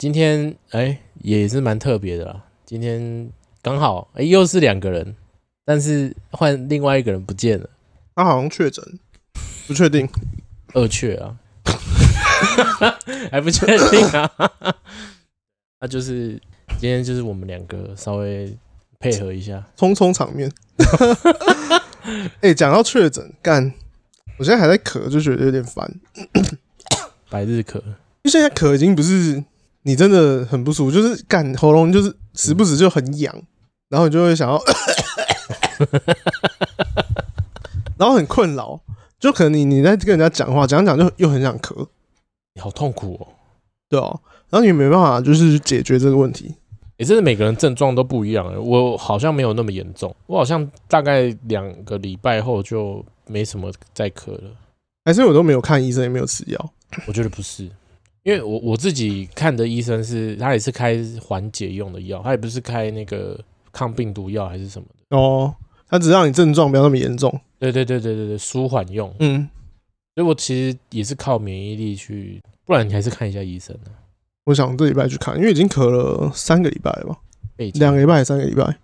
今天哎、欸、也是蛮特别的啦。今天刚好哎、欸、又是两个人，但是换另外一个人不见了，他好像确诊，不确定，二确啊，还不确定啊。那就是今天就是我们两个稍微配合一下，匆匆场面。哎、欸，讲到确诊，干，我现在还在咳，就觉得有点烦。百日咳。就现在咳已经不是你真的很不舒服，就是干喉咙就是时不时就很痒，然后你就会想要，然后很困扰，就可能你你在跟人家讲话讲讲就又很想咳，你好痛苦哦，对哦，然后你没办法就是解决这个问题，也真的每个人症状都不一样，我好像没有那么严重，我好像大概两个礼拜后就没什么再咳了，还是我都没有看医生也没有吃药，我觉得不是。因为我我自己看的医生是，他也是开缓解用的药，他也不是开那个抗病毒药还是什么的哦，他只让你症状不要那么严重。对对对对对对，舒缓用。嗯，所以我其实也是靠免疫力去，不然你还是看一下医生、啊。我想这礼拜去看，因为已经咳了三个礼拜了吧，两个礼拜还是三个礼拜，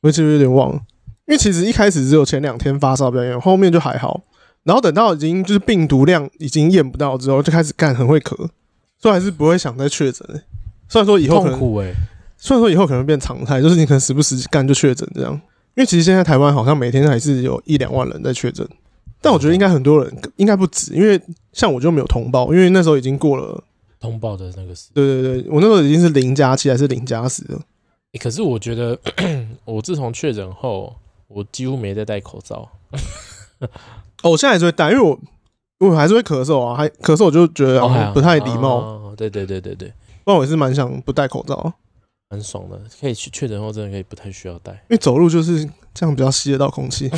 我其实有点忘了。因为其实一开始只有前两天发烧比较严重，后面就还好。然后等到已经就是病毒量已经验不到之后，就开始干很会咳，所以还是不会想再确诊。虽然说以后可能，痛苦欸、虽然说以后可能变常态，就是你可能时不时干就确诊这样。因为其实现在台湾好像每天还是有一两万人在确诊，但我觉得应该很多人应该不止，因为像我就没有通报，因为那时候已经过了通报的那个时。对对对，我那时候已经是零加七还是零加十了、欸。可是我觉得 我自从确诊后，我几乎没再戴口罩。哦，我现在还是会戴，因为我我还是会咳嗽啊，还咳嗽我就觉得不太礼貌。哦，对对对对对，不然我也是蛮想不戴口罩，蛮爽的，可以去确诊后真的可以不太需要戴，因为走路就是这样比较吸得到空气。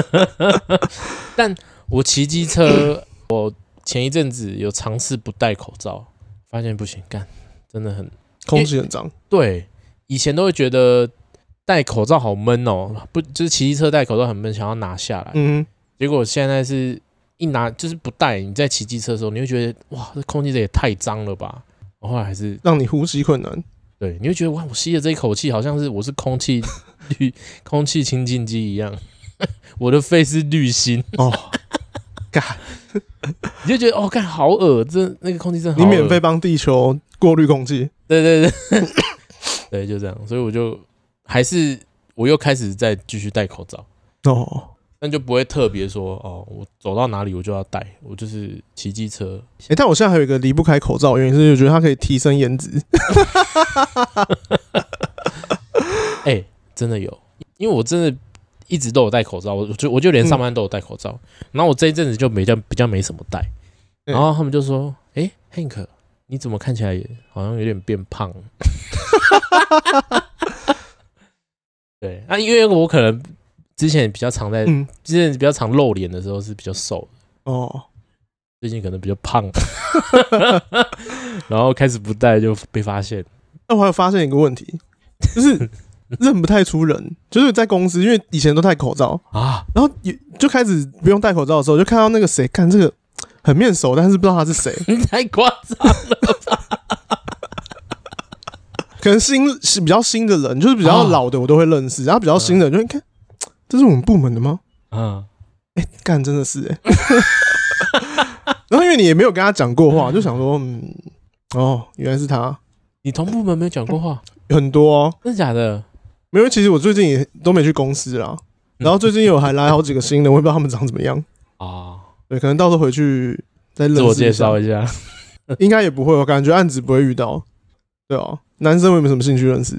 但我骑机车，我前一阵子有尝试不戴口罩，发现不行，干真的很空气很脏。对，以前都会觉得戴口罩好闷哦，不就是骑机车戴口罩很闷，想要拿下来。嗯。结果现在是一拿就是不戴，你在骑机车的时候，你会觉得哇，这空气这也太脏了吧？后来还是让你呼吸困难。对，你会觉得哇，我吸的这一口气好像是我是空气滤 空气清净机一样，我的肺是滤芯哦。干，你就觉得哦，干好恶，这那个空气真的好。你免费帮地球过滤空气？对对对，对，就这样。所以我就还是我又开始再继续戴口罩哦。那就不会特别说哦，我走到哪里我就要戴，我就是骑机车。哎、欸，但我现在还有一个离不开口罩，原因是我觉得它可以提升颜值。哎、欸，真的有，因为我真的一直都有戴口罩，我就我就连上班都有戴口罩。嗯、然后我这一阵子就没较比较没什么戴，然后他们就说：“哎、欸、，Hank，你怎么看起来也好像有点变胖？” 对，那、啊、因为我可能。之前比较常在，嗯、之前比较常露脸的时候是比较瘦的哦，最近可能比较胖，然后开始不戴就被发现。那我还有发现一个问题，就是 认不太出人，就是在公司，因为以前都戴口罩啊，然后也就开始不用戴口罩的时候，就看到那个谁，看这个很面熟，但是不知道他是谁，你 太夸张了吧？可能新是比较新的人，就是比较老的我都会认识，然后比较新的就会看。这是我们部门的吗？嗯，哎、欸，干真的是哎、欸，然后因为你也没有跟他讲过话，就想说，嗯，哦，原来是他。你同部门没有讲过话？很多哦，真的假的？没有，其实我最近也都没去公司啦。然后最近有还来好几个新的，我也不知道他们长怎么样啊。对，可能到时候回去再自我介绍一下。应该也不会，我感觉案子不会遇到。对哦，男生我也没有什么兴趣认识？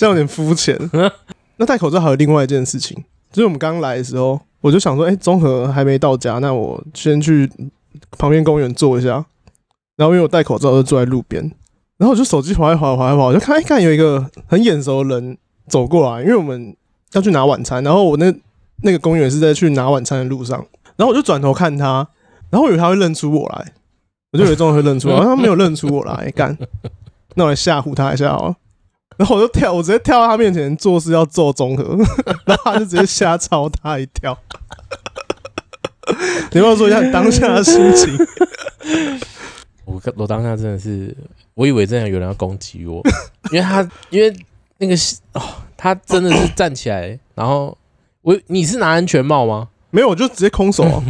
这样有点肤浅。那戴口罩还有另外一件事情，就是我们刚来的时候，我就想说，哎，综合还没到家，那我先去旁边公园坐一下。然后因为我戴口罩，就坐在路边。然后我就手机滑一滑，滑一滑，我就看一看有一个很眼熟的人走过来，因为我们要去拿晚餐。然后我那那个公园是在去拿晚餐的路上。然后我就转头看他，然后我以为他会认出我来，我就以为中和会认出我，然后他没有认出我来，干，那我来吓唬他一下哦。然后我就跳，我直接跳到他面前，做事要做综合，然后他就直接瞎抄他一跳。你要不要说一下你当下的心情？我我当下真的是，我以为真的有人要攻击我，因为他因为那个哦，他真的是站起来，然后我你是拿安全帽吗？没有，我就直接空手啊。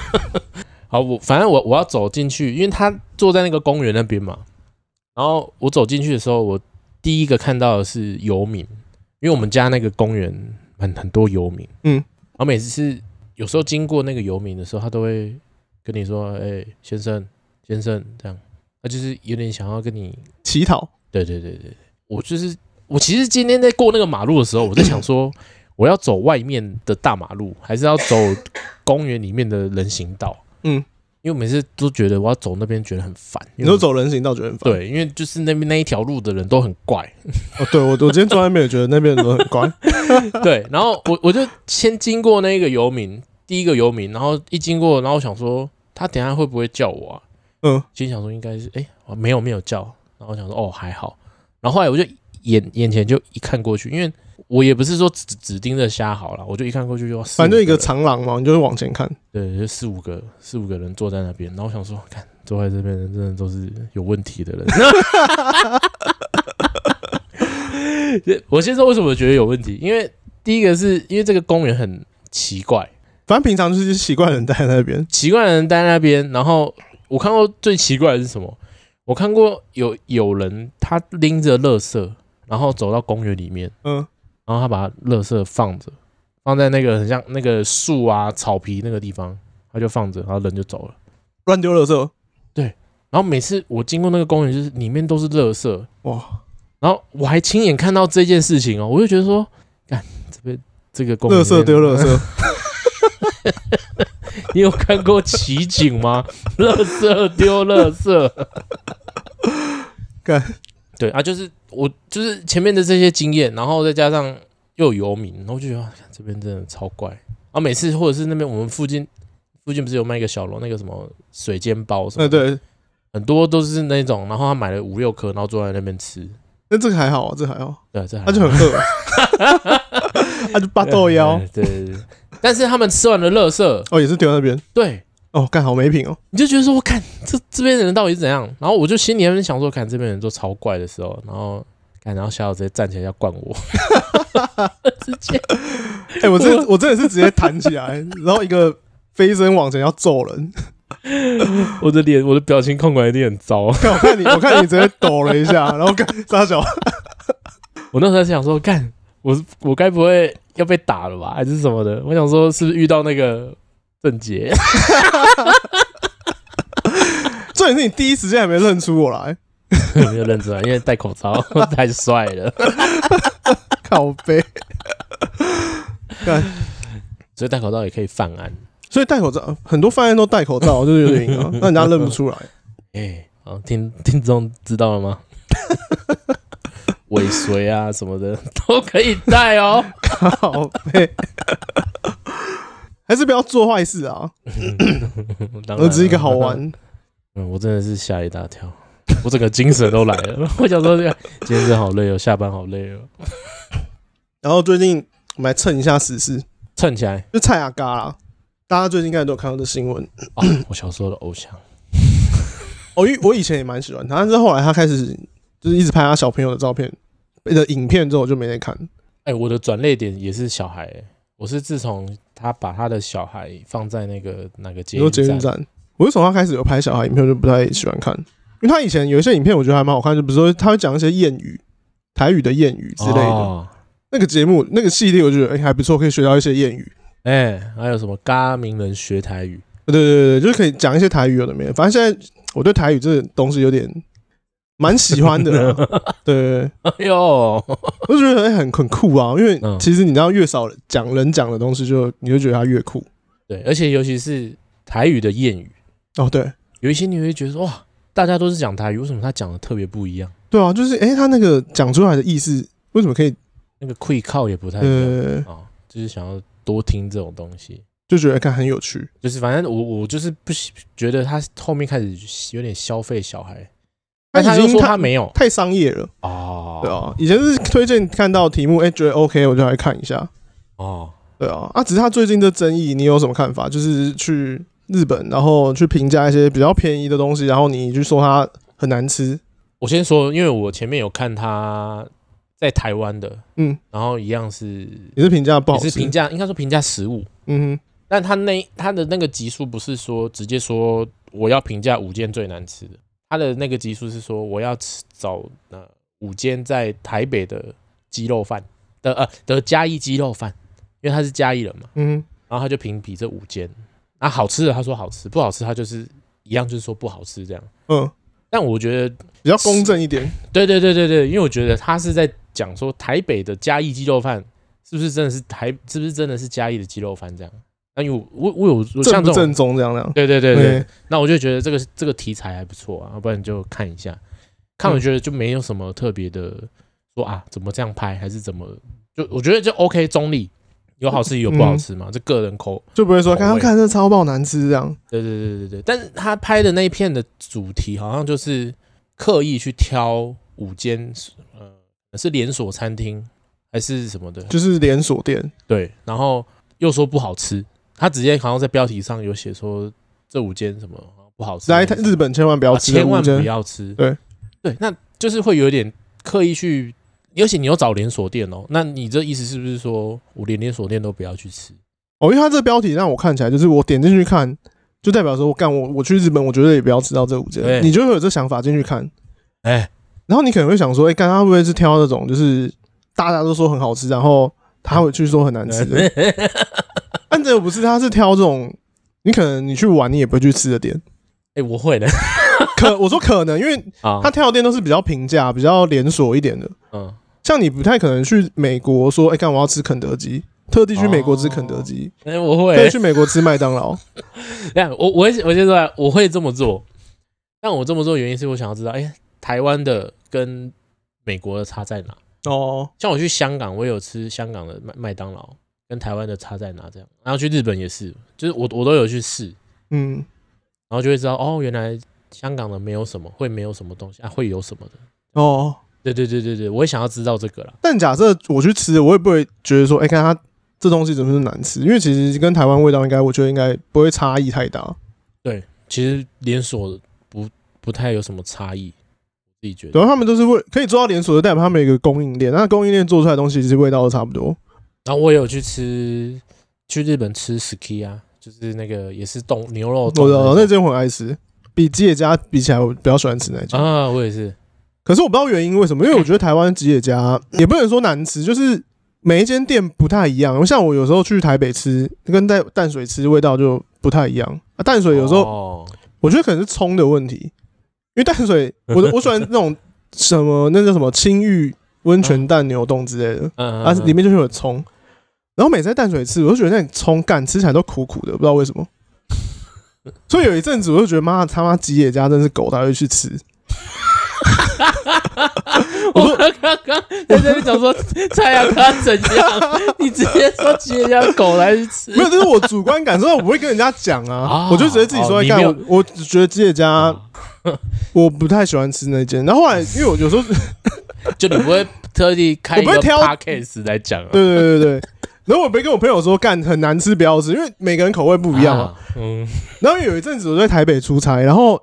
好，我反正我我要走进去，因为他坐在那个公园那边嘛。然后我走进去的时候，我第一个看到的是游民，因为我们家那个公园很很多游民。嗯，然后每次是有时候经过那个游民的时候，他都会跟你说：“哎，先生，先生，这样。”他就是有点想要跟你乞讨。对对对对，我就是我其实今天在过那个马路的时候，我在想说，我要走外面的大马路，还是要走公园里面的人行道？嗯，因为我每次都觉得我要走那边觉得很烦。你说走人行道觉得很烦？对，因为就是那边那一条路的人都很怪。哦，对我我今天坐在那边也觉得那边人都很怪。对，然后我我就先经过那个游民，第一个游民，然后一经过，然后我想说他等下会不会叫我啊？嗯，心想说应该是，哎，没有没有叫，然后我想说哦还好，然后后来我就眼眼前就一看过去，因为。我也不是说只只盯着虾好了，我就一看过去就反正一个长廊嘛，你就会往前看。对，就四五个四五个人坐在那边，然后我想说，看坐在这边人真的都是有问题的人。我先说为什么觉得有问题，因为第一个是因为这个公园很奇怪，反正平常就是奇怪的人待在那边，奇怪的人待在那边。然后我看过最奇怪的是什么？我看过有有人他拎着垃圾，然后走到公园里面，嗯。然后他把垃圾放着，放在那个很像那个树啊、草皮那个地方，他就放着，然后人就走了，乱丢垃圾。对，然后每次我经过那个公园，就是里面都是垃圾哇。然后我还亲眼看到这件事情哦，我就觉得说，看这边这个公园，垃圾丢垃圾。你有看过奇景吗？垃圾丢垃圾，看。对啊，就是我就是前面的这些经验，然后再加上又有游民，然后我就觉得这边真的超怪。然后每次或者是那边我们附近附近不是有卖一个小楼，那个什么水煎包什么的，对，很多都是那种，然后他买了五六颗，然后坐在那边吃。那这个还好啊，这个还好。对，这还他就很饿，他就八豆腰。对对对，但是他们吃完了垃圾，哦，也是丢在那边。对。哦，干好没品哦！你就觉得说，我看这这边的人到底是怎样？然后我就心里面想说，看这边人都超怪的时候，然后看，然后小小直接站起来要灌我，直接，哎、欸，我真的我真的是直接弹起来，然后一个飞身往前要揍人，我的脸，我的表情控管一定很糟。我看你，我看你直接抖了一下，然后干撒脚。我那时候在想说，干我我该不会要被打了吧，还是什么的？我想说，是不是遇到那个？郑杰，重点是你第一时间还没认出我来，没有认出来，因为戴口罩 太帅了，靠背，看，所以戴口罩也可以犯案，所以戴口罩很多犯案都戴口罩，就是有原因啊，那人家认不出来。哎，好，听听众知道了吗？尾随啊什么的都可以戴哦，靠背。还是不要做坏事啊！我只是一个好玩。嗯，我真的是吓一大跳，我整个精神都来了。我想说，这个今天真好累哦，下班好累哦。然后最近我们来蹭一下时事，蹭起来就蔡阿嘎啦。大家最近应该都有看到这新闻啊。我小时候的偶像，我我以前也蛮喜欢他，但是后来他开始就是一直拍他小朋友的照片的影片之后，我就没再看。哎，我的转泪点也是小孩，欸。我是自从他把他的小孩放在那个那个捷运站，我是从他开始有拍小孩影片，我就不太喜欢看，因为他以前有一些影片我觉得还蛮好看，就比如说他会讲一些谚语、台语的谚语之类的。哦、那个节目、那个系列，我觉得哎、欸、还不错，可以学到一些谚语。哎、欸，还有什么嘎名人学台语？对对对对，就是可以讲一些台语有的没的。反正现在我对台语这东西有点。蛮喜欢的，对，哎呦，我就觉得很很酷啊，因为其实你知道，越少讲人讲的东西，就你会觉得它越酷。对，而且尤其是台语的谚语，哦，对，有一些你会觉得说，哇，大家都是讲台语，为什么他讲的特别不一样？对啊，就是哎，他那个讲出来的意思，为什么可以那个会靠也不太一样啊？就是想要多听这种东西，就觉得看很有趣。就是反正我我就是不觉得他后面开始有点消费小孩。他已经说他没有。太商业了。哦，对啊，以前是推荐看到题目，哎，觉得 OK，我就来看一下。哦。对啊，啊，只是他最近的争议，你有什么看法？就是去日本，然后去评价一些比较便宜的东西，然后你就说它很难吃。我先说，因为我前面有看他在台湾的，嗯，然后一样是也是评价不好，也是评价，应该说评价食物，嗯哼，但他那他的那个集数不是说直接说我要评价五件最难吃的，他的那个集数是说我要吃找呃五间在台北的鸡肉饭的呃的嘉义鸡肉饭。因为他是嘉义人嘛，嗯，然后他就评比这五间，啊，好吃的他说好吃，不好吃他就是一样，就是说不好吃这样，嗯，但我觉得比较公正一点，对对对对对，因为我觉得他是在讲说台北的嘉义鸡肉饭是不是真的是台，是不是真的是嘉义的鸡肉饭这样，那因为我我有像这种正宗这样的，对对对对，那我就觉得这个这个题材还不错啊，要不然就看一下，看我觉得就没有什么特别的说啊怎么这样拍还是怎么，就我觉得就 OK 中立。有好吃有不好吃嘛？这、嗯、个人口就不会说刚刚看这超爆难吃这样。对对对对对，但是他拍的那一片的主题好像就是刻意去挑五间，呃，是连锁餐厅还是什么的？就是连锁店。对，然后又说不好吃，他直接好像在标题上有写说这五间什么不好吃。来日本千万不要吃，千万不要吃。对对，那就是会有点刻意去。尤其你要找连锁店哦，那你这意思是不是说我连连锁店都不要去吃？哦，因为他这个标题让我看起来就是我点进去看，就代表说我干我我去日本，我绝对也不要吃到这五间。你就会有这想法进去看，哎，然后你可能会想说，哎，干他会不会是挑那种就是大家都说很好吃，然后他会去说很难吃的？但这又不是，他是挑这种你可能你去玩你也不会去吃的店。哎，我会的，可我说可能，因为他挑的店都是比较平价、比较连锁一点的，嗯。像你不太可能去美国说，哎，干我要吃肯德基，特地去美国吃肯德基。哎，我会。去美国吃麦当劳。这样，我我我先说，我会这么做。但我这么做的原因是我想要知道，哎，台湾的跟美国的差在哪？哦，像我去香港，我有吃香港的麦麦当劳，跟台湾的差在哪？这样，然后去日本也是，就是我我都有去试，嗯，然后就会知道，哦，原来香港的没有什么，会没有什么东西啊，会有什么的，哦。对对对对对，我也想要知道这个啦。但假设我去吃，我也不会觉得说，哎，看它这东西怎么是难吃？因为其实跟台湾味道应该，我觉得应该不会差异太大。对，其实连锁不不太有什么差异，自己觉得。他们都是为可以做到连锁的，代表他们有一个供应链，那供应链做出来的东西其实味道都差不多。然后我也有去吃，去日本吃 Ski 啊，就是那个也是冻牛肉冻。我知道，那间我很爱吃，比吉野家比起来，我比较喜欢吃那间啊，我也是。可是我不知道原因为什么，因为我觉得台湾吉野家也不能说难吃，就是每一间店不太一样。像我有时候去台北吃，跟在淡水吃味道就不太一样。啊，淡水有时候我觉得可能是葱的问题，因为淡水我我喜欢那种什么那叫什么青玉温泉蛋牛冻之类的，啊，里面就是有葱。然后每次在淡水吃，我就觉得那葱干吃起来都苦苦的，不知道为什么。所以有一阵子我就觉得妈他妈吉野家真是狗，才会去吃。我刚刚在这边讲说蔡雅他怎样，你直接说吉野家狗来吃，没有，这是我主观感受，我不会跟人家讲啊，我就直接自己说在干。我我只觉得吉野家，我不太喜欢吃那间。然后后来，因为我有时候就你不会特地开一个 podcast 来讲，对对对对。然后我没跟我朋友说干很难吃不要吃，因为每个人口味不一样啊。嗯。然后有一阵子我在台北出差，然后。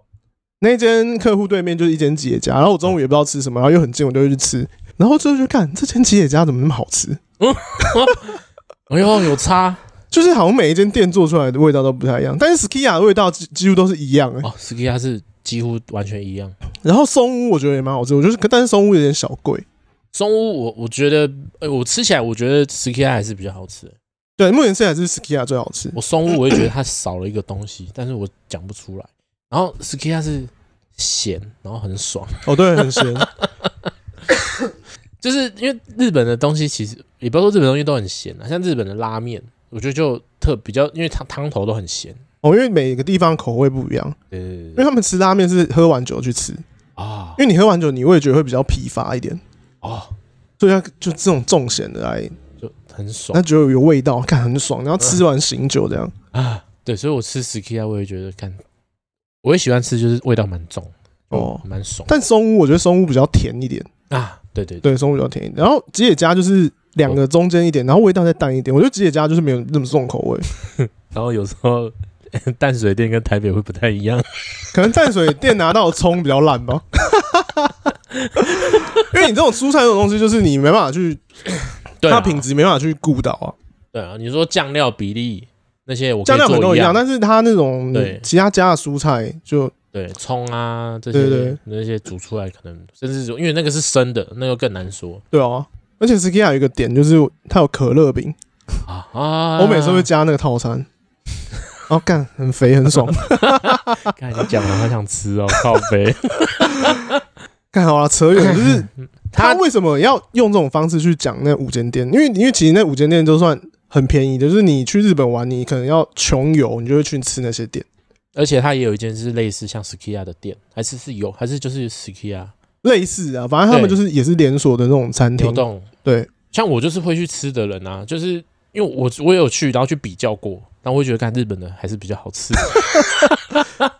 那间客户对面就是一间吉野家，然后我中午也不知道吃什么，然后又很近，我就会去吃。然后之后就看这间吉野家怎么那么好吃？嗯，哎呦，有差，就是好像每一间店做出来的味道都不太一样，但是 Skiya 的味道几几乎都是一样哎、欸。哦，Skiya 是几乎完全一样。然后松屋我觉得也蛮好吃，我觉得但是松屋有点小贵。松屋我我觉得，哎，我吃起来我觉得 Skiya 还是比较好吃、欸。对，目前吃起来是 Skiya 最好吃。我松屋我也觉得它少了一个东西，但是我讲不出来。然后 Skiya 是咸，然后很爽。哦，对，很咸。就是因为日本的东西其实也不要说日本东西都很咸啊，像日本的拉面，我觉得就特比较，因为汤汤头都很咸。哦，因为每个地方口味不一样。对，因为他们吃拉面是喝完酒去吃啊，因为你喝完酒，你味觉会比较疲乏一点哦，所以它就这种重咸的来就很爽，那觉得有味道，看很爽，然后吃完醒酒这样啊。对，所以我吃 Skiya 我也觉得看。我也喜欢吃，就是味道蛮重哦，蛮爽。但松屋我觉得松屋比较甜一点啊，对对对，松屋比较甜一点。然后吉野家就是两个中间一点，然后味道再淡一点。我觉得吉野家就是没有那么重口味。然后有时候淡水店跟台北会不太一样，可能淡水店拿到的葱比较烂吧。因为你这种蔬菜这种东西，就是你没办法去，它品质没办法去顾到啊。对啊，你说酱料比例那些，我酱料很多一样，但是它那种对其他家的蔬菜就对葱啊这些对对那些煮出来可能甚至因为那个是生的，那个更难说。对啊，而且 Sukiya 有一个点就是它有可乐饼啊啊！我每次会加那个套餐，然 后干很肥很爽。看你讲了，好想吃哦，靠肥。干好了，扯远 就是他为什么要用这种方式去讲那五间店？因为因为其实那五间店都算很便宜的，就是你去日本玩，你可能要穷游，你就会去吃那些店。而且他也有一间是类似像 Sukiya 的店，还是是有，还是就是 Sukiya 类似啊，反正他们就是也是连锁的那种餐厅。对，像我就是会去吃的人啊，就是因为我我也有去，然后去比较过，然后我会觉得看日本的还是比较好吃。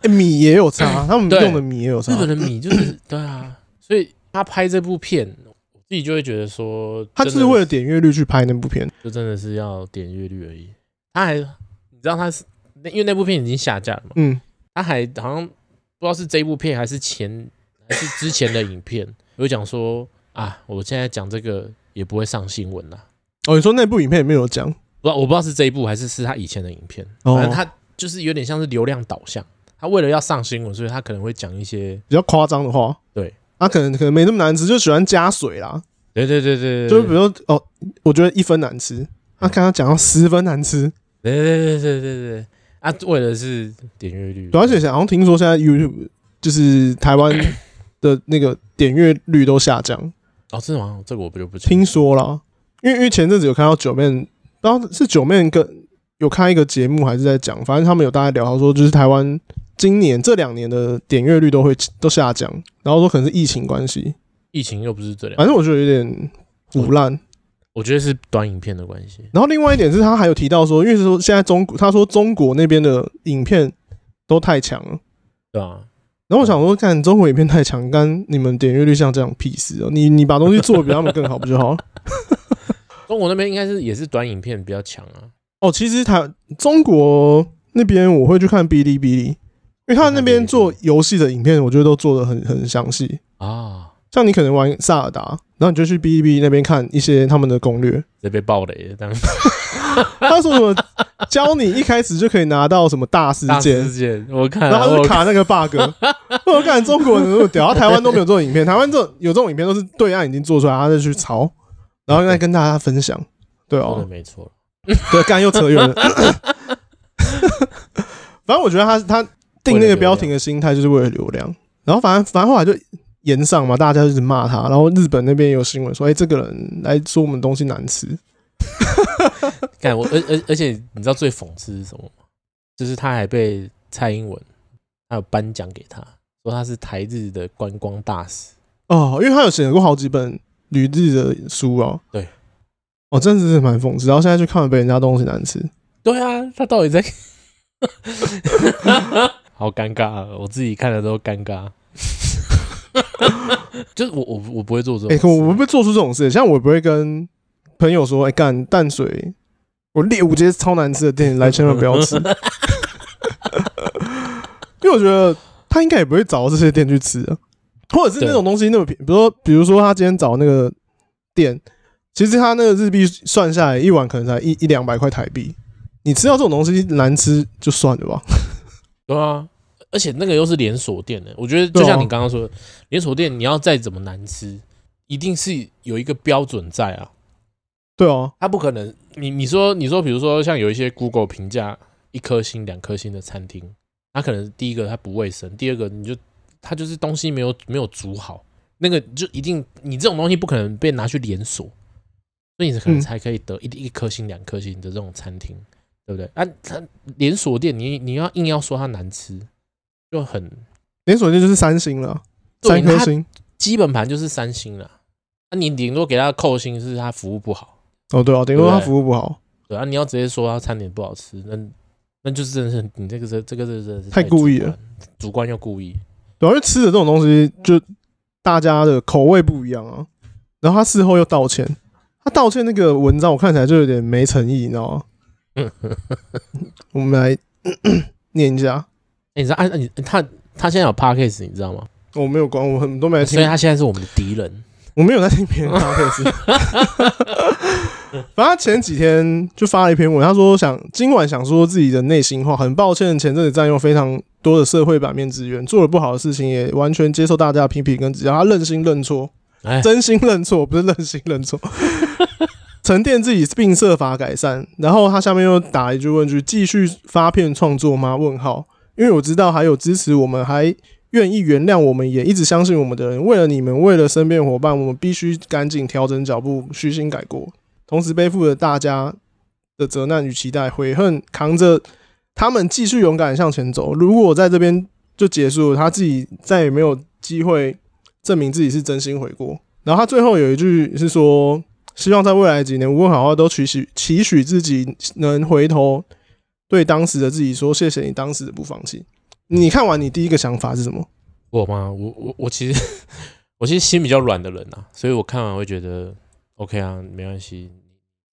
米也有差，他们用的米也有差。日本的米就是对啊。所以他拍这部片，我自己就会觉得说，他就是为了点阅率去拍那部片，就真的是要点阅率而已。他还，你知道他是，因为那部片已经下架了嘛，嗯，他还好像不知道是这部片还是前还是之前的影片，有讲说啊，我现在讲这个也不会上新闻啦。哦，你说那部影片也没有讲，不知道我不知道是这一部还是是他以前的影片，反正他就是有点像是流量导向，他为了要上新闻，所以他可能会讲一些比较夸张的话，对。他、啊、可能可能没那么难吃，就喜欢加水啦。对对对对，就比如说哦，我觉得一分难吃，他刚刚讲到十分难吃。对对对对对对，啊，为的是点阅率。而且好像听说现在 YouTube 就是台湾的那个点阅率都下降。哦，真的吗？这个我不就不听说了，因为因为前阵子有看到九面，不知道是九面跟有看一个节目还是在讲，反正他们有大概聊到说，就是台湾。今年这两年的点阅率都会都下降，然后说可能是疫情关系，疫情又不是这两，反正我觉得有点唬烂。我觉得是短影片的关系。然后另外一点是他还有提到说，因为是说现在中国，他说中国那边的影片都太强了，对啊。然后我想说，看中国影片太强，跟你们点阅率像这样屁事哦？你你把东西做的比他们更好不就好了？中国那边应该是也是短影片比较强啊。哦，其实他中国那边我会去看哔哩哔哩。因为他那边做游戏的影片，我觉得都做的很很详细啊。像你可能玩萨尔达，然后你就去哔哩哔哩那边看一些他们的攻略。这被爆雷这样。他说什么？教你一开始就可以拿到什么大事件？事件我看，然后他就卡那个 bug。我看 中国人那么屌，他台湾都没有这种影片。台湾这种有这种影片都是对岸已经做出来，他就去抄，然后再跟大家分享。对哦，没错。对，刚又扯远了。反正我觉得他他。定那个标题的心态就是为了流量，然后反正反正后来就延上嘛，大家就一直骂他，然后日本那边有新闻说，哎，这个人来说我们东西难吃。看我，而而而且你知道最讽刺是什么吗？就是他还被蔡英文还有颁奖给他，说他是台日的观光大使哦，因为他有写过好几本旅日的书哦。对，哦，真的是蛮讽刺。然后现在去看了，被人家东西难吃。对啊，他到底在？好尴尬啊！我自己看了都尴尬。就是我我我不会做这种，哎，我不会做出这种事。像我不会跟朋友说，哎，干淡水，我猎武街超难吃的店，来千万不要吃。因为我觉得他应该也不会找到这些店去吃啊，或者是那种东西那么便宜。比如说，比如说他今天找那个店，其实他那个日币算下来一碗可能才一一两百块台币。你吃到这种东西难吃就算了吧。对啊。而且那个又是连锁店的，我觉得就像你刚刚说的，连锁店你要再怎么难吃，一定是有一个标准在啊。对哦，他不可能，你你说你说，比如说像有一些 Google 评价一颗星、两颗星的餐厅，他可能第一个他不卫生，第二个你就他就是东西没有没有煮好，那个就一定你这种东西不可能被拿去连锁，所以你可能才可以得一一颗星、两颗星的这种餐厅，对不对？啊，它连锁店你你要硬要说它难吃。就很连锁店就是三星了，三颗星，基本盘就是三星了。那你顶多给他扣星，是他服务不好。哦，对啊，顶多他服务不好。对啊，你要直接说他餐点不好吃，那那就是真的是你这个这这个这这太故意了，主观又故意。对啊，因为吃的这种东西，就大家的口味不一样啊。然后他事后又道歉，他道歉那个文章，我看起来就有点没诚意，你知道吗？我们来念一下。欸、你知道，啊，你他他现在有 podcast，你知道吗？我没有关，我很都没听，所以他现在是我们的敌人。我没有在听别人 podcast。反正他前几天就发了一篇文，他说想今晚想说自己的内心话，很抱歉前阵子占用非常多的社会版面资源，做了不好的事情，也完全接受大家的批评跟指教。他认心认错，真心认错，不是任性认错。沉淀自己并设法改善，然后他下面又打一句问句：继续发片创作吗？问号。因为我知道还有支持我们，还愿意原谅我们，也一直相信我们的人，为了你们，为了身边伙伴，我们必须赶紧调整脚步，虚心改过。同时背负着大家的责难与期待，悔恨扛着他们继续勇敢向前走。如果在这边就结束了，他自己再也没有机会证明自己是真心悔过。然后他最后有一句是说，希望在未来几年，无论好坏都期许期许自己能回头。对当时的自己说：“谢谢你当时的不放弃。”你看完，你第一个想法是什么？我吗？我我我其实 我其实心比较软的人呐、啊，所以我看完会觉得 OK 啊，没关系，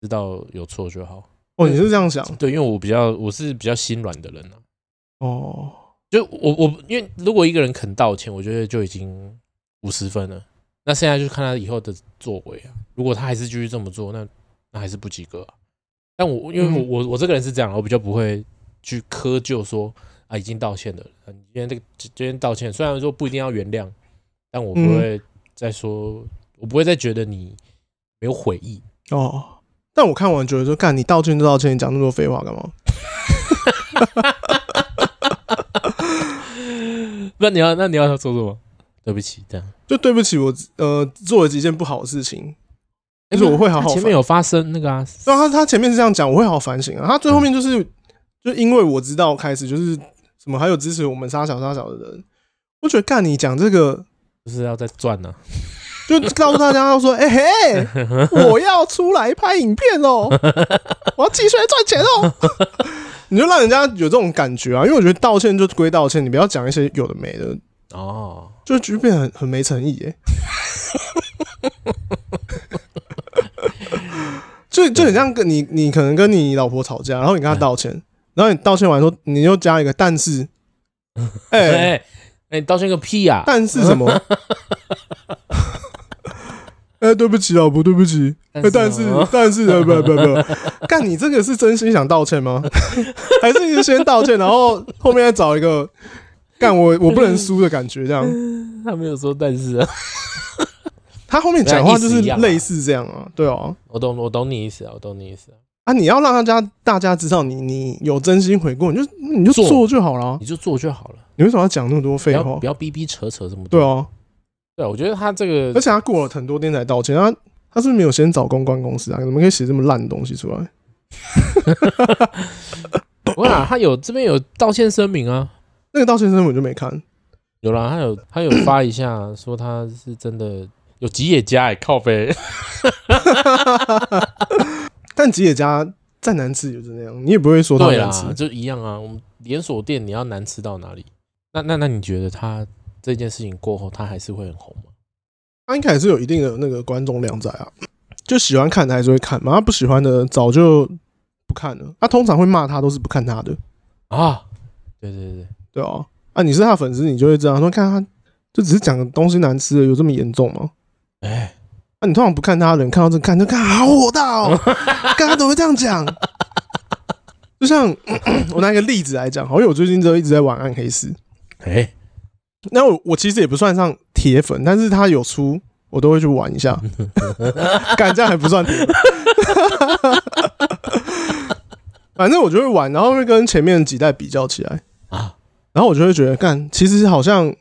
知道有错就好。哦，你是这样想？对，因为我比较我是比较心软的人呐、啊。哦，就我我因为如果一个人肯道歉，我觉得就已经五十分了。那现在就看他以后的作为啊。如果他还是继续这么做，那那还是不及格啊。但我因为我我我这个人是这样，我比较不会去苛究说啊，已经道歉了，你今天这个今天道歉，虽然说不一定要原谅，但我不会再说，嗯、我不会再觉得你没有悔意哦。但我看完觉得说，干你道歉就道歉，你讲那么多废话干嘛？那你要那你要他说什么？对不起，这样就对不起我呃做了几件不好的事情。就是我会好好。前面有发生那个啊，对啊，他他前面是这样讲，我会好好反省啊。他最后面就是，就因为我知道开始就是什么，还有支持我们杀小杀小的人，我觉得干你讲这个就是要再赚呢，就告诉大家要说，哎嘿，我要出来拍影片哦，我要继续来赚钱哦，你就让人家有这种感觉啊。因为我觉得道歉就归道歉，你不要讲一些有的没的哦，就就变得很很没诚意耶。就就很像跟你，你可能跟你老婆吵架，然后你跟她道歉，然后你道歉完说，你又加一个但是，哎哎，你道歉个屁呀！但是什么？哎，对不起，老婆，对不起。哎，但是但是，不不不不，干你这个是真心想道歉吗？还是你先道歉，然后后面再找一个干我我不能输的感觉？这样他没有说但是啊。他后面讲话就是类似这样啊，对哦，我懂，我懂你意思啊，我懂你意思啊。啊，你要让大家大家知道你你有真心悔过，你就你就做就好了，你就做就好了。你为什么要讲那么多废话？不要逼逼扯扯这么多。对啊，对，我觉得他这个，而且他过了很多天才道歉，他他是不是没有先找公关公司啊？怎么可以写这么烂的东西出来？我讲他有这边有道歉声明啊，那个道歉声明我就没看。有啦，他有他有发一下说他是真的。有吉野家哎，靠北。但吉野家再难吃也是那样，你也不会说它难吃，就一样啊。我们连锁店你要难吃到哪里？那那那你觉得他这件事情过后，他还是会很红吗？他应该还是有一定的那个观众量在啊，就喜欢看的还是会看嘛，他不喜欢的早就不看了。他通常会骂他，都是不看他的啊。对对对对啊！啊，你是他粉丝，你就会这样说，看他就只是讲个东西难吃的，有这么严重吗？哎，那、啊、你通常不看他的人看到这看就看好火大哦，刚刚怎么会这样讲？就像 我拿一个例子来讲，好，因为我最近就一直在玩暗黑四。哎，那我我其实也不算上铁粉，但是他有出我都会去玩一下。干这样还不算铁粉，反正我就会玩，然后会跟前面几代比较起来啊，然后我就会觉得干其实好像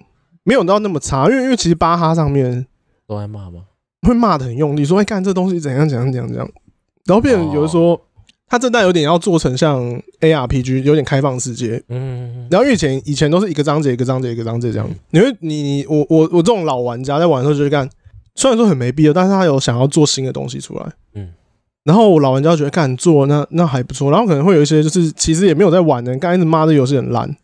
没有到那么差，因为因为其实巴哈上面。都在骂吗？会骂的很用力，说：“哎，干这东西怎样怎样怎样怎样。”然后别人有人说，他这代有点要做成像 ARPG，有点开放世界。嗯。然后以前以前都是一个章节一个章节一个章节这样。你会你你我我我这种老玩家在玩的时候就会干，虽然说很没必要，但是他有想要做新的东西出来。嗯。然后我老玩家觉得干做那那还不错，然后可能会有一些就是其实也没有在玩的，刚一直骂这游戏很烂。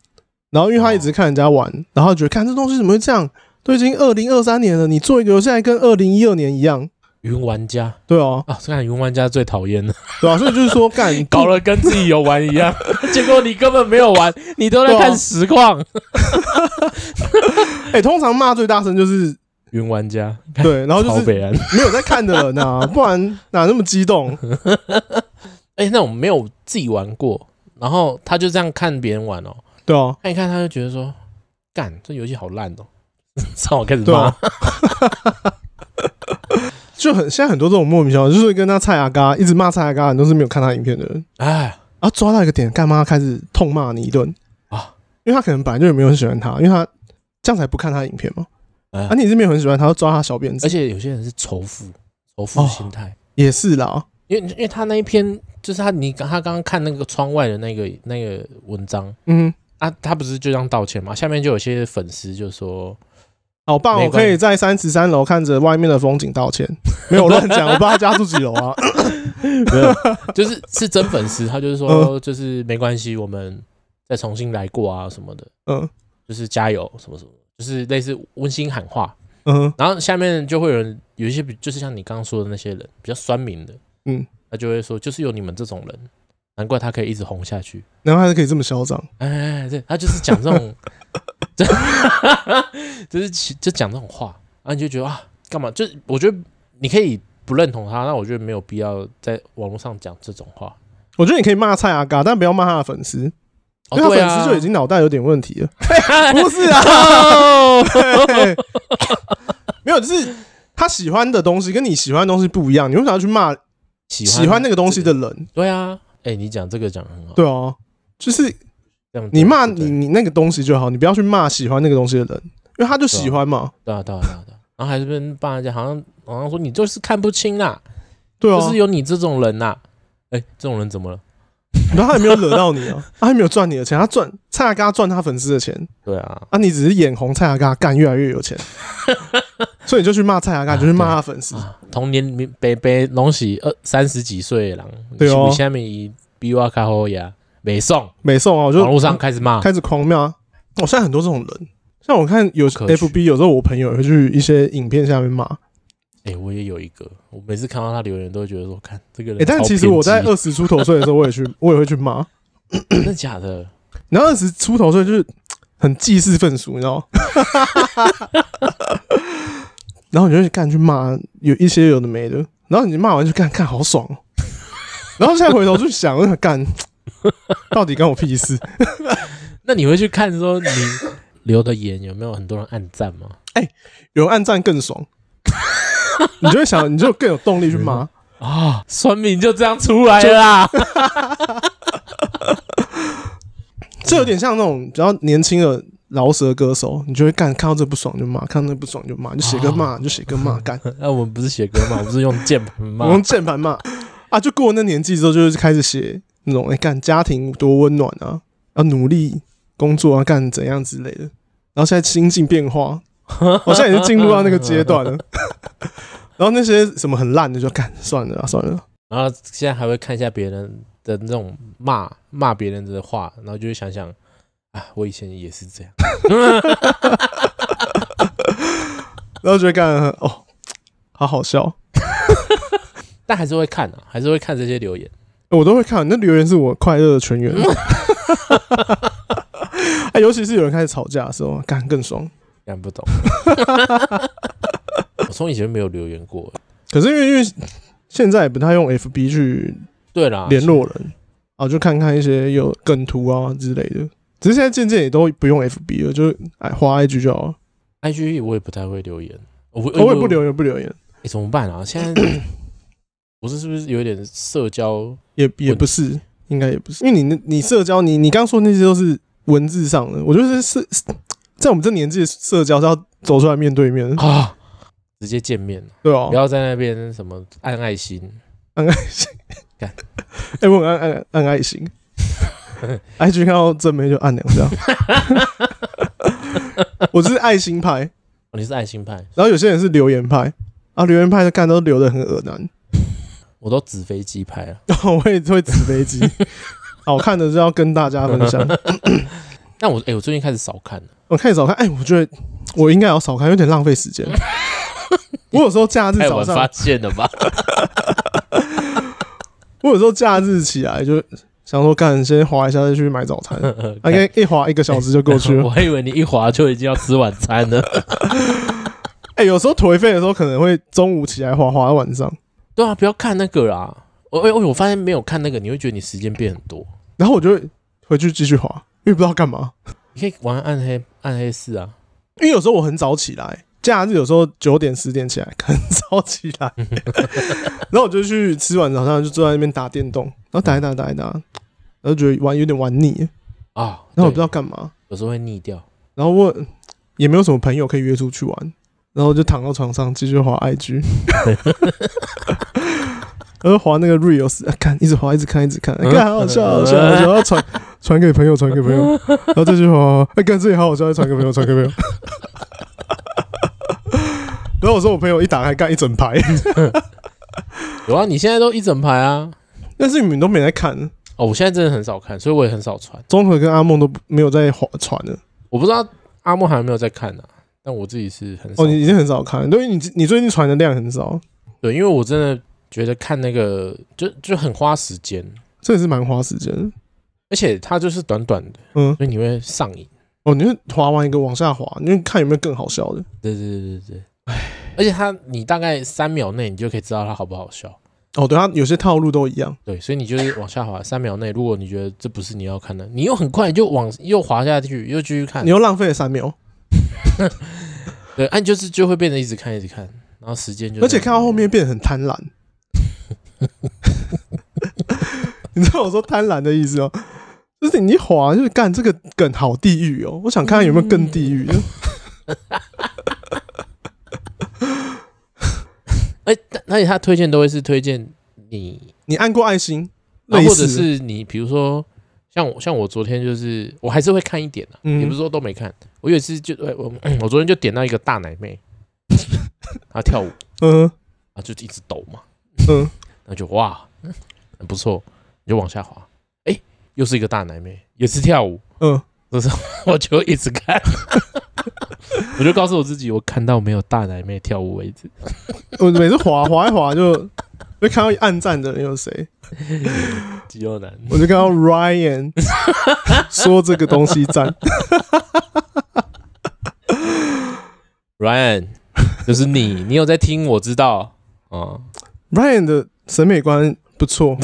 然后因为他一直看人家玩，然后觉得看这东西怎么会这样。都已经二零二三年了，你做一个游戏还跟二零一二年一样，云玩家，对啊，啊，看云玩家最讨厌了，对啊，所以就是说，干 搞了跟自己有玩一样，结果你根本没有玩，你都在看实况。哎、欸，通常骂最大声就是云玩家，对，然后就是北安没有在看的人啊，不然哪那么激动？哎、欸，那种没有自己玩过，然后他就这样看别人玩哦，对哦，看一看他就觉得说，干这游戏好烂哦，让我开始骂。就很现在很多这种莫名其妙，就是跟他蔡阿嘎一直骂蔡阿嘎，都是没有看他影片的人。哎，啊，抓到一个点，干嘛开始痛骂你一顿啊？因为他可能本来就没有很喜欢他，因为他这样才不看他影片嘛。啊，你是没有很喜欢他，就抓他小辫子。而且有些人是仇富，仇富心态、哦、也是啦。因为因为他那一篇就是他你他刚刚看那个窗外的那个那个文章，嗯啊，他不是就这样道歉嘛？下面就有些粉丝就说。好棒！我可以在三十三楼看着外面的风景道歉，没有乱讲，我不知道他家住几楼啊？没有，就是是真粉丝，他就是说，就是没关系，我们再重新来过啊什么的，嗯，就是加油什么什么，就是类似温馨喊话，嗯，然后下面就会有人有一些，就是像你刚刚说的那些人，比较酸民的，嗯，他就会说，就是有你们这种人，难怪他可以一直红下去，难怪他可以这么嚣张，哎，对，他就是讲这种。这 就是就讲这种话，然后你就觉得啊，干嘛？就我觉得你可以不认同他，那我觉得没有必要在网络上讲这种话。我觉得你可以骂蔡阿嘎，但不要骂他的粉丝，因为他粉丝就已经脑袋有点问题了。不是啊，没有，就是他喜欢的东西跟你喜欢的东西不一样，你为啥要去骂喜欢那个东西的人？对啊，哎，你讲这个讲很好。对啊，就是。你骂你你那个东西就好，你不要去骂喜欢那个东西的人，因为他就喜欢嘛。对啊，对啊，对啊，对啊。然后还是被骂人家，好像好像说你就是看不清啦。对啊，就是有你这种人呐。哎，这种人怎么了？然后他也没有惹到你啊，他也没有赚你的钱，他赚蔡阿嘎赚他粉丝的钱。对啊，啊，你只是眼红蔡阿嘎干越来越有钱，所以你就去骂蔡雅嘎，就去骂他粉丝。童年北北龙喜二三十几岁的人，对哦，下面以比我卡好呀。没送，没送啊！我就网络上开始骂，开始狂骂。我、哦、现在很多这种人，像我看有 FB，有时候我朋友也会去一些影片下面骂。哎、欸，我也有一个，我每次看到他留言，都会觉得说，看这个人。哎、欸，但其实我在二十出头岁的时候，我也去，我也会去骂。真的假的？然后二十出头岁就是很济世愤俗，你知道吗？然后你就去干去骂，有一些有的没的。然后你骂完就干，看好爽。然后现在回头去想，我想干。到底关我屁事？那你会去看说你留的言有没有很多人按赞吗？哎、欸，有人按赞更爽，你就会想，你就更有动力去骂啊！酸民就这样出来了啦，这有点像那种比较年轻的饶舌歌手，你就会干，看到这不爽就骂，看到那不爽就骂，就写歌骂，就写歌骂干。那我们不是写歌骂，我们是用键盘骂，我用键盘骂啊！就过了那年纪之后，就是开始写。那种哎，干家庭多温暖啊，要努力工作啊，干怎样之类的。然后现在心境变化，我现在已经进入到那个阶段了。然后那些什么很烂的就干算了啊，算了。然后现在还会看一下别人的那种骂骂别人的话，然后就会想想啊，我以前也是这样。然后觉得干哦，好好笑。但还是会看啊，还是会看这些留言。我都会看，那留言是我快乐的泉源。哎，尤其是有人开始吵架的时候，干更爽。干不懂。我从以前没有留言过，可是因为因为现在也不太用 FB 去对啦联络人啊，就看看一些有梗图啊之类的。只是现在渐渐也都不用 FB 了，就哎花 IG 就好了。IG 我也不太会留言，我我也不留言不留言。哎，怎么办啊？现在。不是，是不是有点社交？也也不是，应该也不是，因为你你社交，你你刚说那些都是文字上的。我觉得是是在我们这年纪的社交是要走出来面对面。啊，直接见面，对哦，不要在那边什么按爱心，按爱心，干，哎，我按按按爱心，IG 看到正面就按两下，我是爱心派，你是爱心派，然后有些人是留言派，啊，留言派的看都留的很恶男。我都纸飞机拍了，我也会纸飞机，好看的就要跟大家分享。但我哎、欸，我最近开始少看了。我开始少看，哎、欸，我觉得我应该要少看，有点浪费时间。我有时候假日早上发现了吧？我有时候假日起来就想说，干先滑一下再去买早餐，应该一滑一个小时就过去了。我还以为你一滑就已经要吃晚餐了。哎、欸，有时候颓废的时候，可能会中午起来滑滑到晚上。对啊，不要看那个啦。我我我发现没有看那个，你会觉得你时间变很多。然后我就会回去继续滑，因为不知道干嘛。你可以玩暗黑暗黑四啊。因为有时候我很早起来，假日有时候九点十点起来，很早起来。然后我就去吃完早餐，就坐在那边打电动，然后打一打打一打，然后觉得玩有点玩腻啊。然后我不知道干嘛，有时候会腻掉。然后我也没有什么朋友可以约出去玩。然后就躺到床上继续滑 IG，然后滑那个 Reels，看一直滑一直看一直看，看、欸、好好笑好笑，然后传传给朋友传给朋友，然后这句话，哎看这里好好笑，传给朋友传给朋友。然后我说我朋友一打开干一整排，有啊，你现在都一整排啊，但是你们都没在看哦，我现在真的很少看，所以我也很少传。综合跟阿梦都没有在滑传了，我不知道阿梦还有没有在看呢、啊。但我自己是很少哦，你已经很少看，因为你你最近传的量很少。对，因为我真的觉得看那个就就很花时间，这也是蛮花时间，而且它就是短短的，嗯，所以你会上瘾。哦，你会滑完一个往下滑，你会看有没有更好笑的。对对对对对，哎，而且它你大概三秒内你就可以知道它好不好笑。哦，对，它有些套路都一样。对，所以你就是往下滑三秒内，如果你觉得这不是你要看的，你又很快就往又滑下去，又继续看，你又浪费了三秒。对，按就是就会变得一直看一直看，然后时间就，而且看到后面变得很贪婪。你知道我说贪婪的意思哦？就是你一滑就是干这个梗好地狱哦，我想看看有没有更地狱的。哎，而且他推荐都会是推荐你，你按过爱心，或者是你比如说。像我像我昨天就是我还是会看一点的，也不是说都没看。我有一次就我我昨天就点到一个大奶妹，她跳舞，嗯，啊就一直抖嘛，嗯，那就哇，很不错，你就往下滑，哎，又是一个大奶妹，也是跳舞，嗯，就是我就一直看，我就告诉我自己，我看到没有大奶妹跳舞为止。我每次滑滑一滑就。就看到暗战的人有谁？肌肉男，我就看到 Ryan 说这个东西赞。Ryan 就是你，你有在听？我知道啊。Ryan 的审美观不错，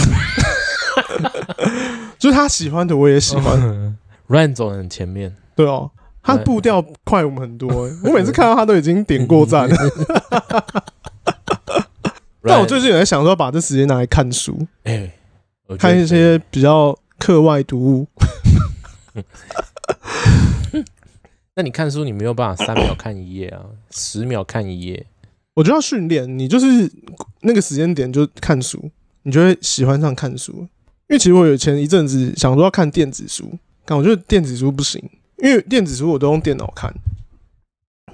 就是他喜欢的我也喜欢。Ryan 走得很前面，对哦，他步调快我们很多。我每次看到他都已经点过赞了。但我最近也在想说，把这时间拿来看书，哎，看一些比较课外读物。那你看书，你没有办法三秒看一页啊，十秒看一页。我觉得要训练，你就是那个时间点就看书，你就会喜欢上看书。因为其实我有前一阵子想说要看电子书，但我觉得电子书不行，因为电子书我都用电脑看。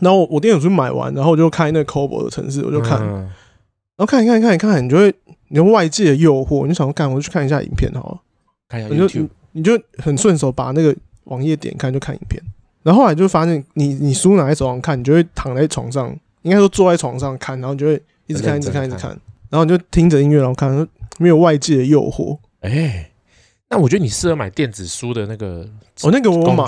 然后我我电子书买完，然后我就开那个 Kobo 的城市，我就看。然后看一看，看一看，你就会你用外界的诱惑，你就想说干，我就去看一下影片好了，看一下 YouTube，你就你就很顺手把那个网页点开就看影片。然后后来就发现你，你你书拿在手上看，你就会躺在床上，应该说坐在床上看，然后你就会一直看，一直看，一直看，然后你就听着音乐然后看，没有外界的诱惑。哎，那我觉得你适合买电子书的那个，哦，那个我买。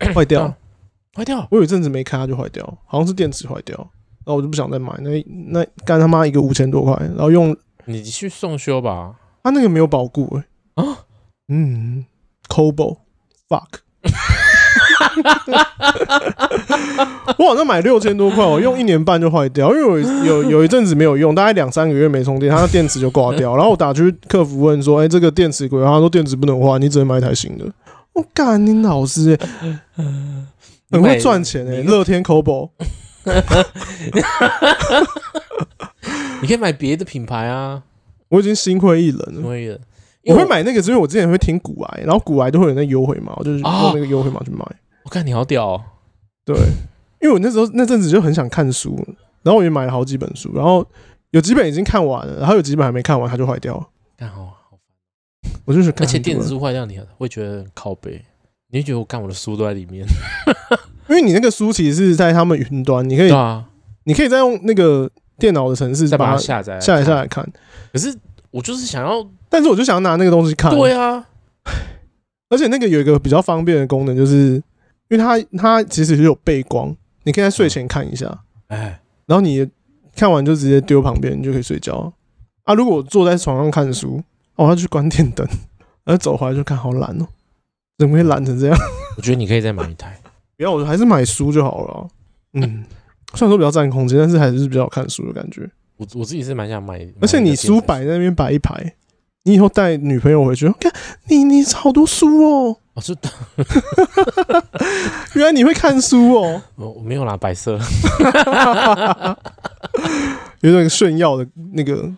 坏掉，坏掉，我有一阵子没开它就坏掉，好像是电池坏掉。然后我就不想再买，那那干他妈一个五千多块，然后用你去送修吧，它那个没有保固哎。啊，嗯 c o b o fuck，我好像买六千多块，我用一年半就坏掉，因为我有有一阵子没有用，大概两三个月没充电，它的电池就挂掉，然后我打去客服问说，哎，这个电池贵，他说电池不能换，你只能买一台新的。我干你老师，很会赚钱哎，乐天 Cobo。你可以买别的品牌啊！我已经心灰意冷了。心灰意冷，我会买那个，是因为我之前会听古癌，然后古癌都会有那优惠码，我就是用那个优惠码去买。我看你好屌哦！对，因为我那时候那阵子就很想看书，然后我也买了好几本书，然后有几本已经看完了，然后有几本还没看完，它就坏掉了。干好好烦！我就是，而且电子书坏掉，你会觉得很靠背，你会觉得我看我的书都在里面。因为你那个书其实是在他们云端，你可以，啊、你可以再用那个电脑的程式，再把它它下载下载下来看。可是我就是想要，但是我就想要拿那个东西看。对啊，而且那个有一个比较方便的功能，就是因为它它其实是有背光，你可以在睡前看一下，哎，然后你看完就直接丢旁边，你就可以睡觉啊。如果我坐在床上看书，哦，我要去关电灯，然后走回来就看，好懒哦，怎么会懒成这样？我觉得你可以再买一台。不要，我还是买书就好了啊。嗯，虽然说比较占空间，但是还是比较好看书的感觉。我我自己是蛮想买，而且你书摆在那边摆一排，你以后带女朋友回去，看你你好多书哦。哦，是的，原来你会看书哦。我我没有拿白色，有点炫耀的那个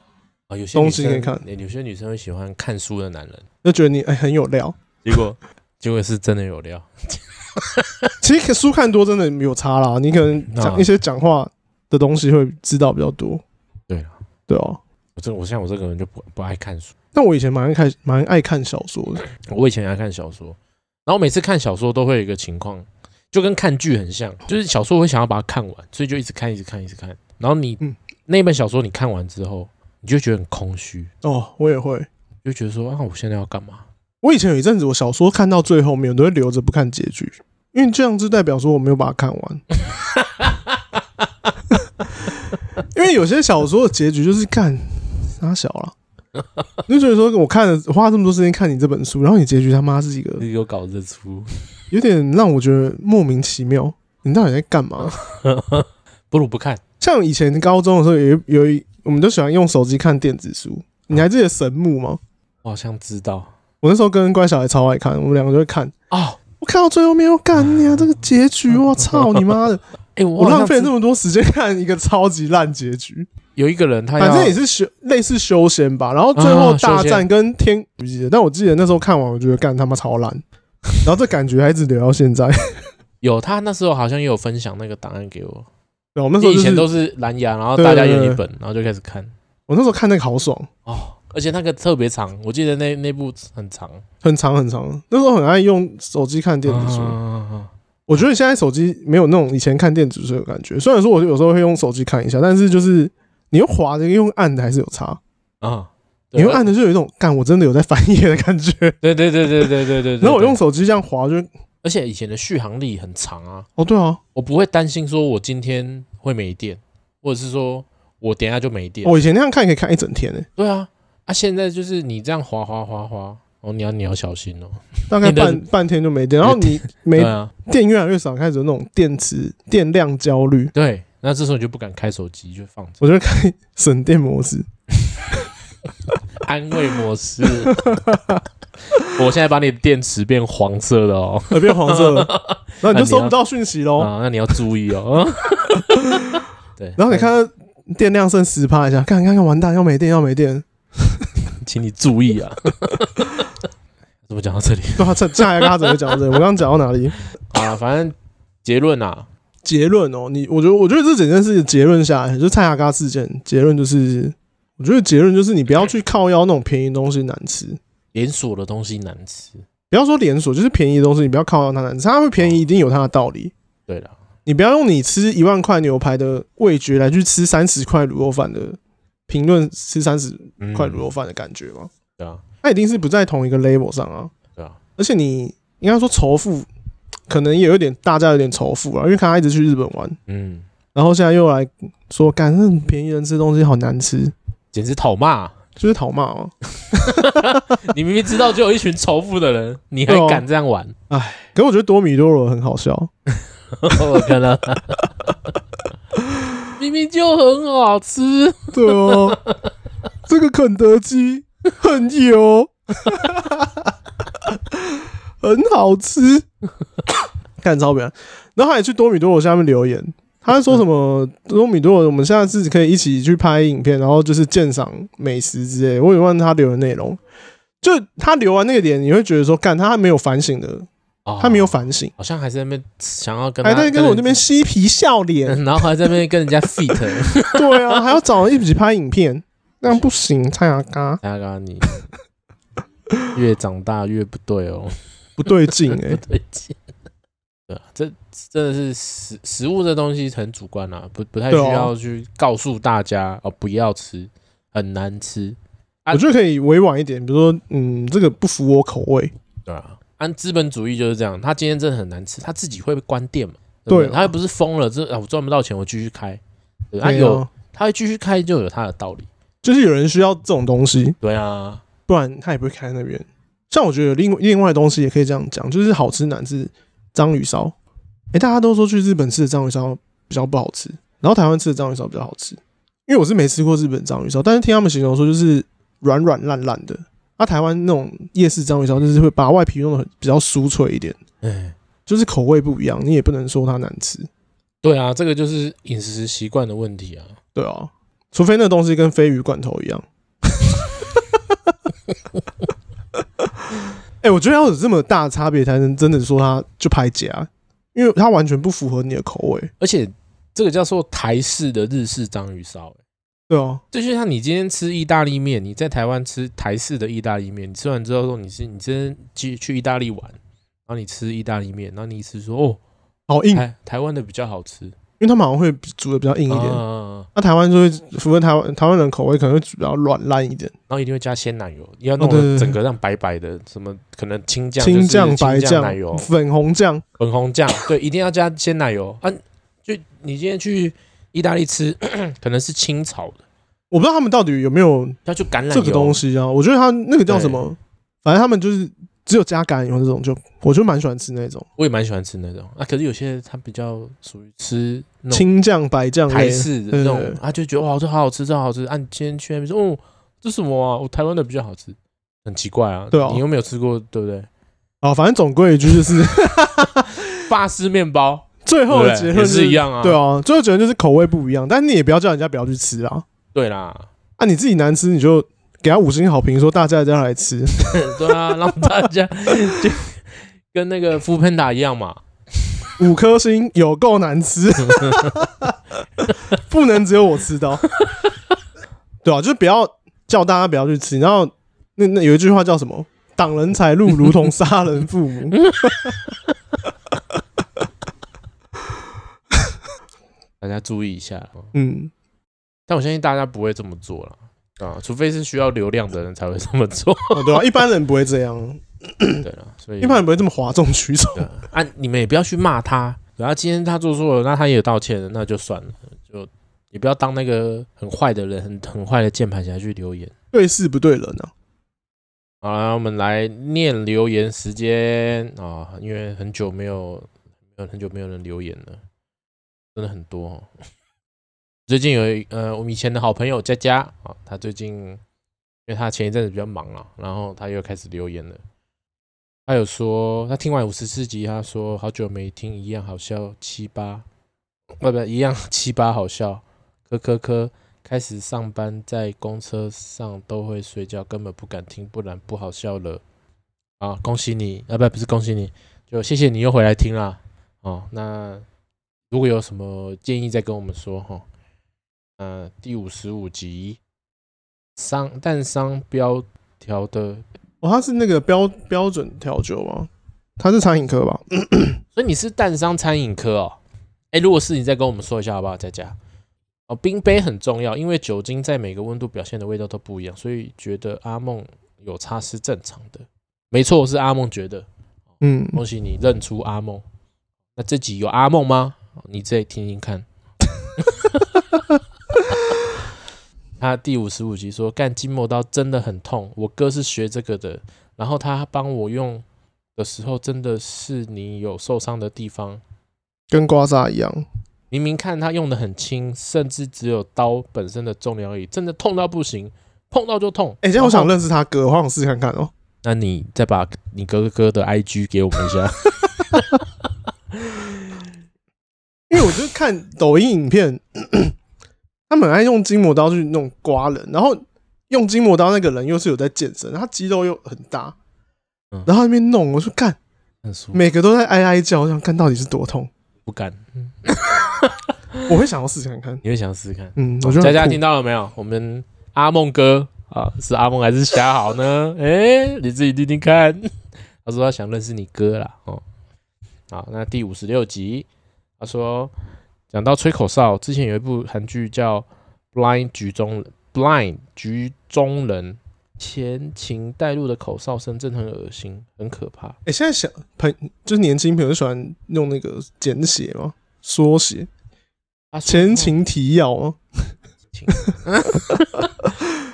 啊，有些东西可以看。有些女生会喜欢看书的男人，就觉得你哎很有料。结果 结果是真的有料。其实书看多真的有差啦，你可能讲一些讲话的东西会知道比较多。对啊，对啊。我这我像我这个人就不不爱看书。但我以前蛮爱看蛮爱看小说的。我以前爱看小说，然后每次看小说都会有一个情况，就跟看剧很像，就是小说会想要把它看完，所以就一直看一直看一直看。然后你那本小说你看完之后，你就觉得很空虚。哦，我也会，就觉得说啊，我现在要干嘛？我以前有一阵子，我小说看到最后面，我都会留着不看结局，因为这样子代表说我没有把它看完。因为有些小说的结局就是看拉小了，你就觉得说我看了花这么多时间看你这本书，然后你结局他妈是一个有搞这出，有点让我觉得莫名其妙。你到底在干嘛？不如不看。像以前高中的时候有，有有一，我们都喜欢用手机看电子书。你还记得神木吗？我好像知道。我那时候跟乖小孩超爱看，我们两个就会看哦。我看到最后没有干你啊，这个结局，我操你妈的！哎，我浪费了那么多时间看一个超级烂结局。有一个人他反正也是修类似修仙吧，然后最后大战跟天不记得，但我记得那时候看完，我觉得干他妈超烂，然后这感觉还一直留到现在。有他那时候好像也有分享那个档案给我。对，我们那时候以前都是蓝牙，然后大家有一本，然后就开始看。我那时候看那个好爽哦。而且那个特别长，我记得那那部很长，很长很长。那时候很爱用手机看电子书。我觉得现在手机没有那种以前看电子书的感觉。虽然说我有时候会用手机看一下，但是就是你用滑的跟用按的还是有差啊。你用按的就有一种干，我真的有在翻页的感觉。对对对对对对对。然后我用手机这样滑，就而且以前的续航力很长啊。哦，对啊，我不会担心说我今天会没电，或者是说我等下就没电。我以前那样看可以看一整天诶。对啊。啊，现在就是你这样滑滑滑滑，哦，你要你要小心哦，大概半半天就没电，然后你没电越来越少，开始有那种电池电量焦虑。对，那这时候你就不敢开手机，就放着。我就开省电模式，安慰模式。我现在把你的电池变黄色的哦，变黄色了，那你就收不到讯息喽。啊，那你要注意哦。对，然后你看到电量剩十趴一下，看看看，完蛋，要没电，要没电。请你注意啊！怎么讲到这里？对啊，蔡蔡阿嘎怎么讲到这里？我刚刚讲到哪里？啊，反正结论啊，结论哦，你我觉得，我觉得这整件事的结论下来，就是蔡阿嘎事件结论就是，我觉得结论就是你不要去靠腰那种便宜的东西难吃，连锁的东西难吃，不要说连锁，就是便宜的东西，你不要靠腰它难吃，它会便宜一定有它的道理。对的，你不要用你吃一万块牛排的味觉来去吃三十块卤肉饭的。评论吃三十块卤肉饭的感觉吗？嗯、对啊，那一定是不在同一个 level 上啊。对啊，而且你应该说仇富，可能也有点大家有点仇富啊，因为看他一直去日本玩，嗯，然后现在又来说，干那种便宜人吃东西好难吃，简直讨骂，就是讨骂嘛。你明明知道就有一群仇富的人，你还敢这样玩？哎、哦，可是我觉得多米多罗很好笑，我看到。明明就很好吃，对哦，这个肯德基 很油，很好吃，看超表。然后他也去多米多罗下面留言，他说什么多米多罗，我们下次可以一起去拍影片，然后就是鉴赏美食之类。我也问他留的内容，就他留完那个点，你会觉得说，干他还没有反省的。他没有反省，好像还在那边想要跟，还在跟我那边嬉皮笑脸，然后还在那边跟人家 fit，对啊，还要找人一起拍影片，那样不行，蔡阿嘎，蔡阿嘎，你 越长大越不对哦，不对劲哎，不对劲。对啊，这真的是食食物这东西很主观啊，不不太需要去告诉大家哦，不要吃，很难吃。我觉得可以委婉一点，比如说，嗯，这个不符我口味。对啊，按资本主义就是这样，他今天真的很难吃，他自己会关店嘛？对，对，他又不是疯了，这啊我赚不到钱，我继续开。他有，他会继续开，就有他的道理。就是有人需要这种东西，对啊，不然他也不会开在那边。像我觉得另另外的东西也可以这样讲，就是好吃难吃。章鱼烧，哎，大家都说去日本吃的章鱼烧比较不好吃，然后台湾吃的章鱼烧比较好吃。因为我是没吃过日本章鱼烧，但是听他们形容说就是软软烂烂的。那、啊、台湾那种夜市章鱼烧就是会把外皮弄得很比较酥脆一点，哎，就是口味不一样，你也不能说它难吃。对啊，这个就是饮食习惯的问题啊。对啊，除非那东西跟鲱鱼罐头一样。哎、欸，我觉得要有这么大的差别，才能真的说它就拍假，因为它完全不符合你的口味。而且这个叫做台式的日式章鱼烧，对哦啊，就像你今天吃意大利面，你在台湾吃台式的意大利面，你吃完之后说你是你今天去去意大利玩，然后你吃意大利面，然后你一吃说哦，好硬，台台湾的比较好吃。因为他们好像会煮的比较硬一点，那台湾就会符合台湾台湾人口味，可能会煮比较软烂一点，然后一定会加鲜奶油，要弄得整个让白白的，什么可能青酱、青酱、白酱、奶油、粉红酱、粉红酱，对，一定要加鲜奶油。啊！就你今天去意大利吃，可能是清炒的，我不知道他们到底有没有要去橄榄这个东西啊？我觉得他那个叫什么，反正他们就是。只有加橄榄油这种，就我就蛮喜欢吃那种。我也蛮喜欢吃那种啊。可是有些他比较属于吃青酱白酱台式的那种，他就觉得哇，这好好吃，这好好吃。啊，你今天去那边说，哦，这什么啊？我台湾的比较好吃，很奇怪啊。对啊，你又没有吃过，对不对？哦，反正总归一句就是 法式面包。最后的结论是一样啊。对啊，最后结论就是口味不一样，但你也不要叫人家不要去吃啊。对啦，啊，你自己难吃你就。给他五星好评，说大家一定要来吃。对啊，让大家就跟那个 foodpanda 一样嘛，五颗星有够难吃，不能只有我吃到。对啊，就是不要叫大家不要去吃。然后那那有一句话叫什么？挡人财路如同杀人父母。大家注意一下。嗯，但我相信大家不会这么做了。啊，除非是需要流量的人才会这么做，对吧？一般人不会这样，对了，所以一般人不会这么哗众取宠。啊，你们也不要去骂他，然后今天他做错了，那他也有道歉了，那就算了，就也不要当那个很坏的人，很很坏的键盘侠去留言，对事不对人呢。好了，我们来念留言时间啊，因为很久没有，没有很久没有人留言了，真的很多。最近有一呃，我们以前的好朋友佳佳啊，他最近因为他前一阵子比较忙了，然后他又开始留言了。他有说他听完五十四集，他说好久没听，一样好笑七八，不不一样七八好笑，科科科。开始上班在公车上都会睡觉，根本不敢听，不然不好笑了。啊，恭喜你啊，不不是恭喜你，就谢谢你又回来听了。哦，那如果有什么建议再跟我们说哈。呃，第五十五集，商蛋商标调的哦，他是那个标标准调酒吗？他是餐饮科吧？所以你是蛋商餐饮科哦。哎、欸，如果是你再跟我们说一下好不好？佳佳哦，冰杯很重要，因为酒精在每个温度表现的味道都不一样，所以觉得阿梦有差是正常的。没错，是阿梦觉得。嗯，恭喜你认出阿梦。那这集有阿梦吗？你再听听看。他第五十五集说干筋膜刀真的很痛，我哥是学这个的，然后他帮我用的时候，真的是你有受伤的地方，跟刮痧一样。明明看他用的很轻，甚至只有刀本身的重量而已，真的痛到不行，碰到就痛。哎、欸，这样我想认识他哥，我好想试试看看哦。那你再把你哥哥的 IG 给我们一下，因为我就看抖音影片。他们爱用筋膜刀去弄刮人，然后用筋膜刀那个人又是有在健身，他肌肉又很大，然后那边弄，我说干，每个都在哀哀叫，我想看到底是多痛，不敢，我会想要试试看看，你会想要试试看，嗯，我觉得大家听到了没有？我们阿梦哥。啊，是阿梦还是霞好呢？哎、欸，你自己听听看。他说他想认识你哥啦，哦，好，那第五十六集，他说讲到吹口哨，之前有一部韩剧叫《Blind 局中人》，Blind 局中人前情带入的口哨声真的很恶心，很可怕。哎、欸，现在小朋就是年轻朋友喜欢用那个简写吗？缩写？啊，前情提要吗？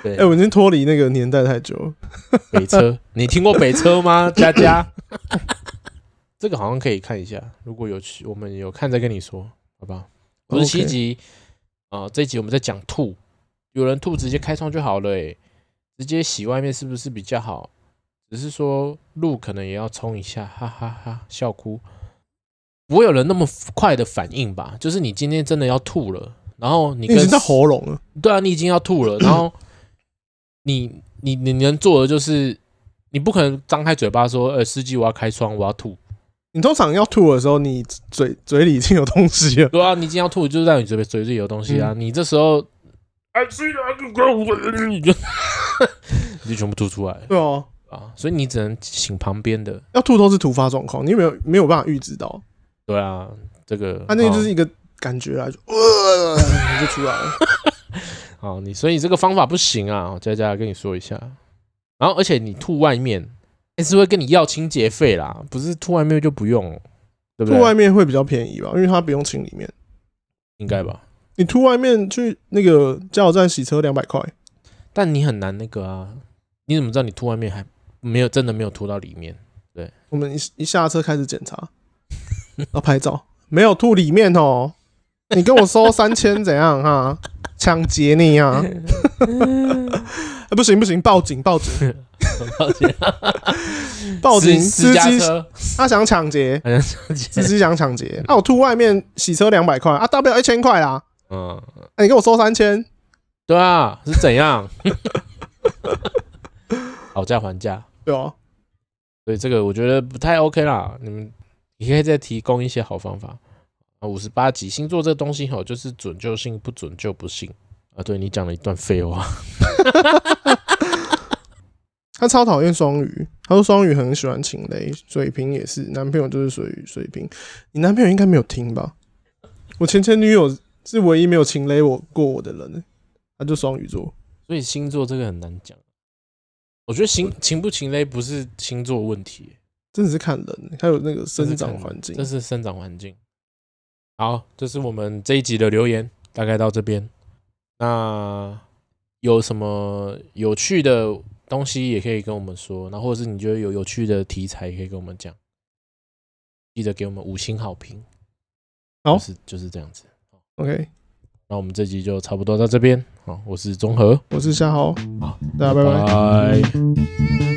哎、欸，我已经脱离那个年代太久了。北车，你听过北车吗？佳佳，这个好像可以看一下。如果有去，我们有看再跟你说，好不好？五十七集啊，这一集我们在讲吐，有人吐直接开窗就好了，欸，直接洗外面是不是比较好？只是说路可能也要冲一下，哈哈哈，笑哭。不会有人那么快的反应吧？就是你今天真的要吐了，然后你，跟你已经在喉咙了，对啊，你已经要吐了，然后。你你你能做的就是，你不可能张开嘴巴说，呃，司机我要开窗，我要吐。你通常要吐的时候，你嘴嘴里已经有东西了。对啊，你已经要吐，就是在你嘴嘴里有东西啊。嗯、你这时候，你就 你就全部吐出来。对啊，啊，所以你只能请旁边的。要吐都是突发状况，你有没有没有办法预知到？对啊，这个，他那个就是一个感觉啊，就呃，你就出来了。好，你所以这个方法不行啊！佳佳跟你说一下，然后而且你吐外面，还是会跟你要清洁费啦，不是吐外面就不用，对不对？吐外面会比较便宜吧，因为它不用清里面，应该吧？你吐外面去那个加油站洗车两百块，但你很难那个啊！你怎么知道你吐外面还没有真的没有吐到里面？对，我们一一下车开始检查，要拍照，没有吐里面哦，你跟我收三千怎样哈？抢劫你啊！不行不行，报警报警 报警 报警！司机他想抢劫，司机想抢劫。那我吐外面洗车两百块啊，大不了一千块啦。嗯，你给我收三千，对啊，是怎样？讨价还价，对啊。所以这个我觉得不太 OK 啦。你们你可以再提供一些好方法。啊，五十八集星座这个东西吼，就是准就信，不准就不信啊！对，你讲了一段废话。他超讨厌双鱼，他说双鱼很喜欢情雷，水瓶也是，男朋友就是水水瓶。你男朋友应该没有听吧？我前前女友是唯一没有情雷我过我的人，他就双鱼座。所以星座这个很难讲。我觉得情情不情雷不是星座问题，真的是看人，还有那个生长环境，这是生长环境。好，这是我们这一集的留言，大概到这边。那有什么有趣的东西也可以跟我们说，那或者是你觉得有有趣的题材也可以跟我们讲，记得给我们五星好评。好，就是就是这样子。OK，那我们这集就差不多到这边。好，我是中和，我是夏豪，好，大家拜拜。拜拜。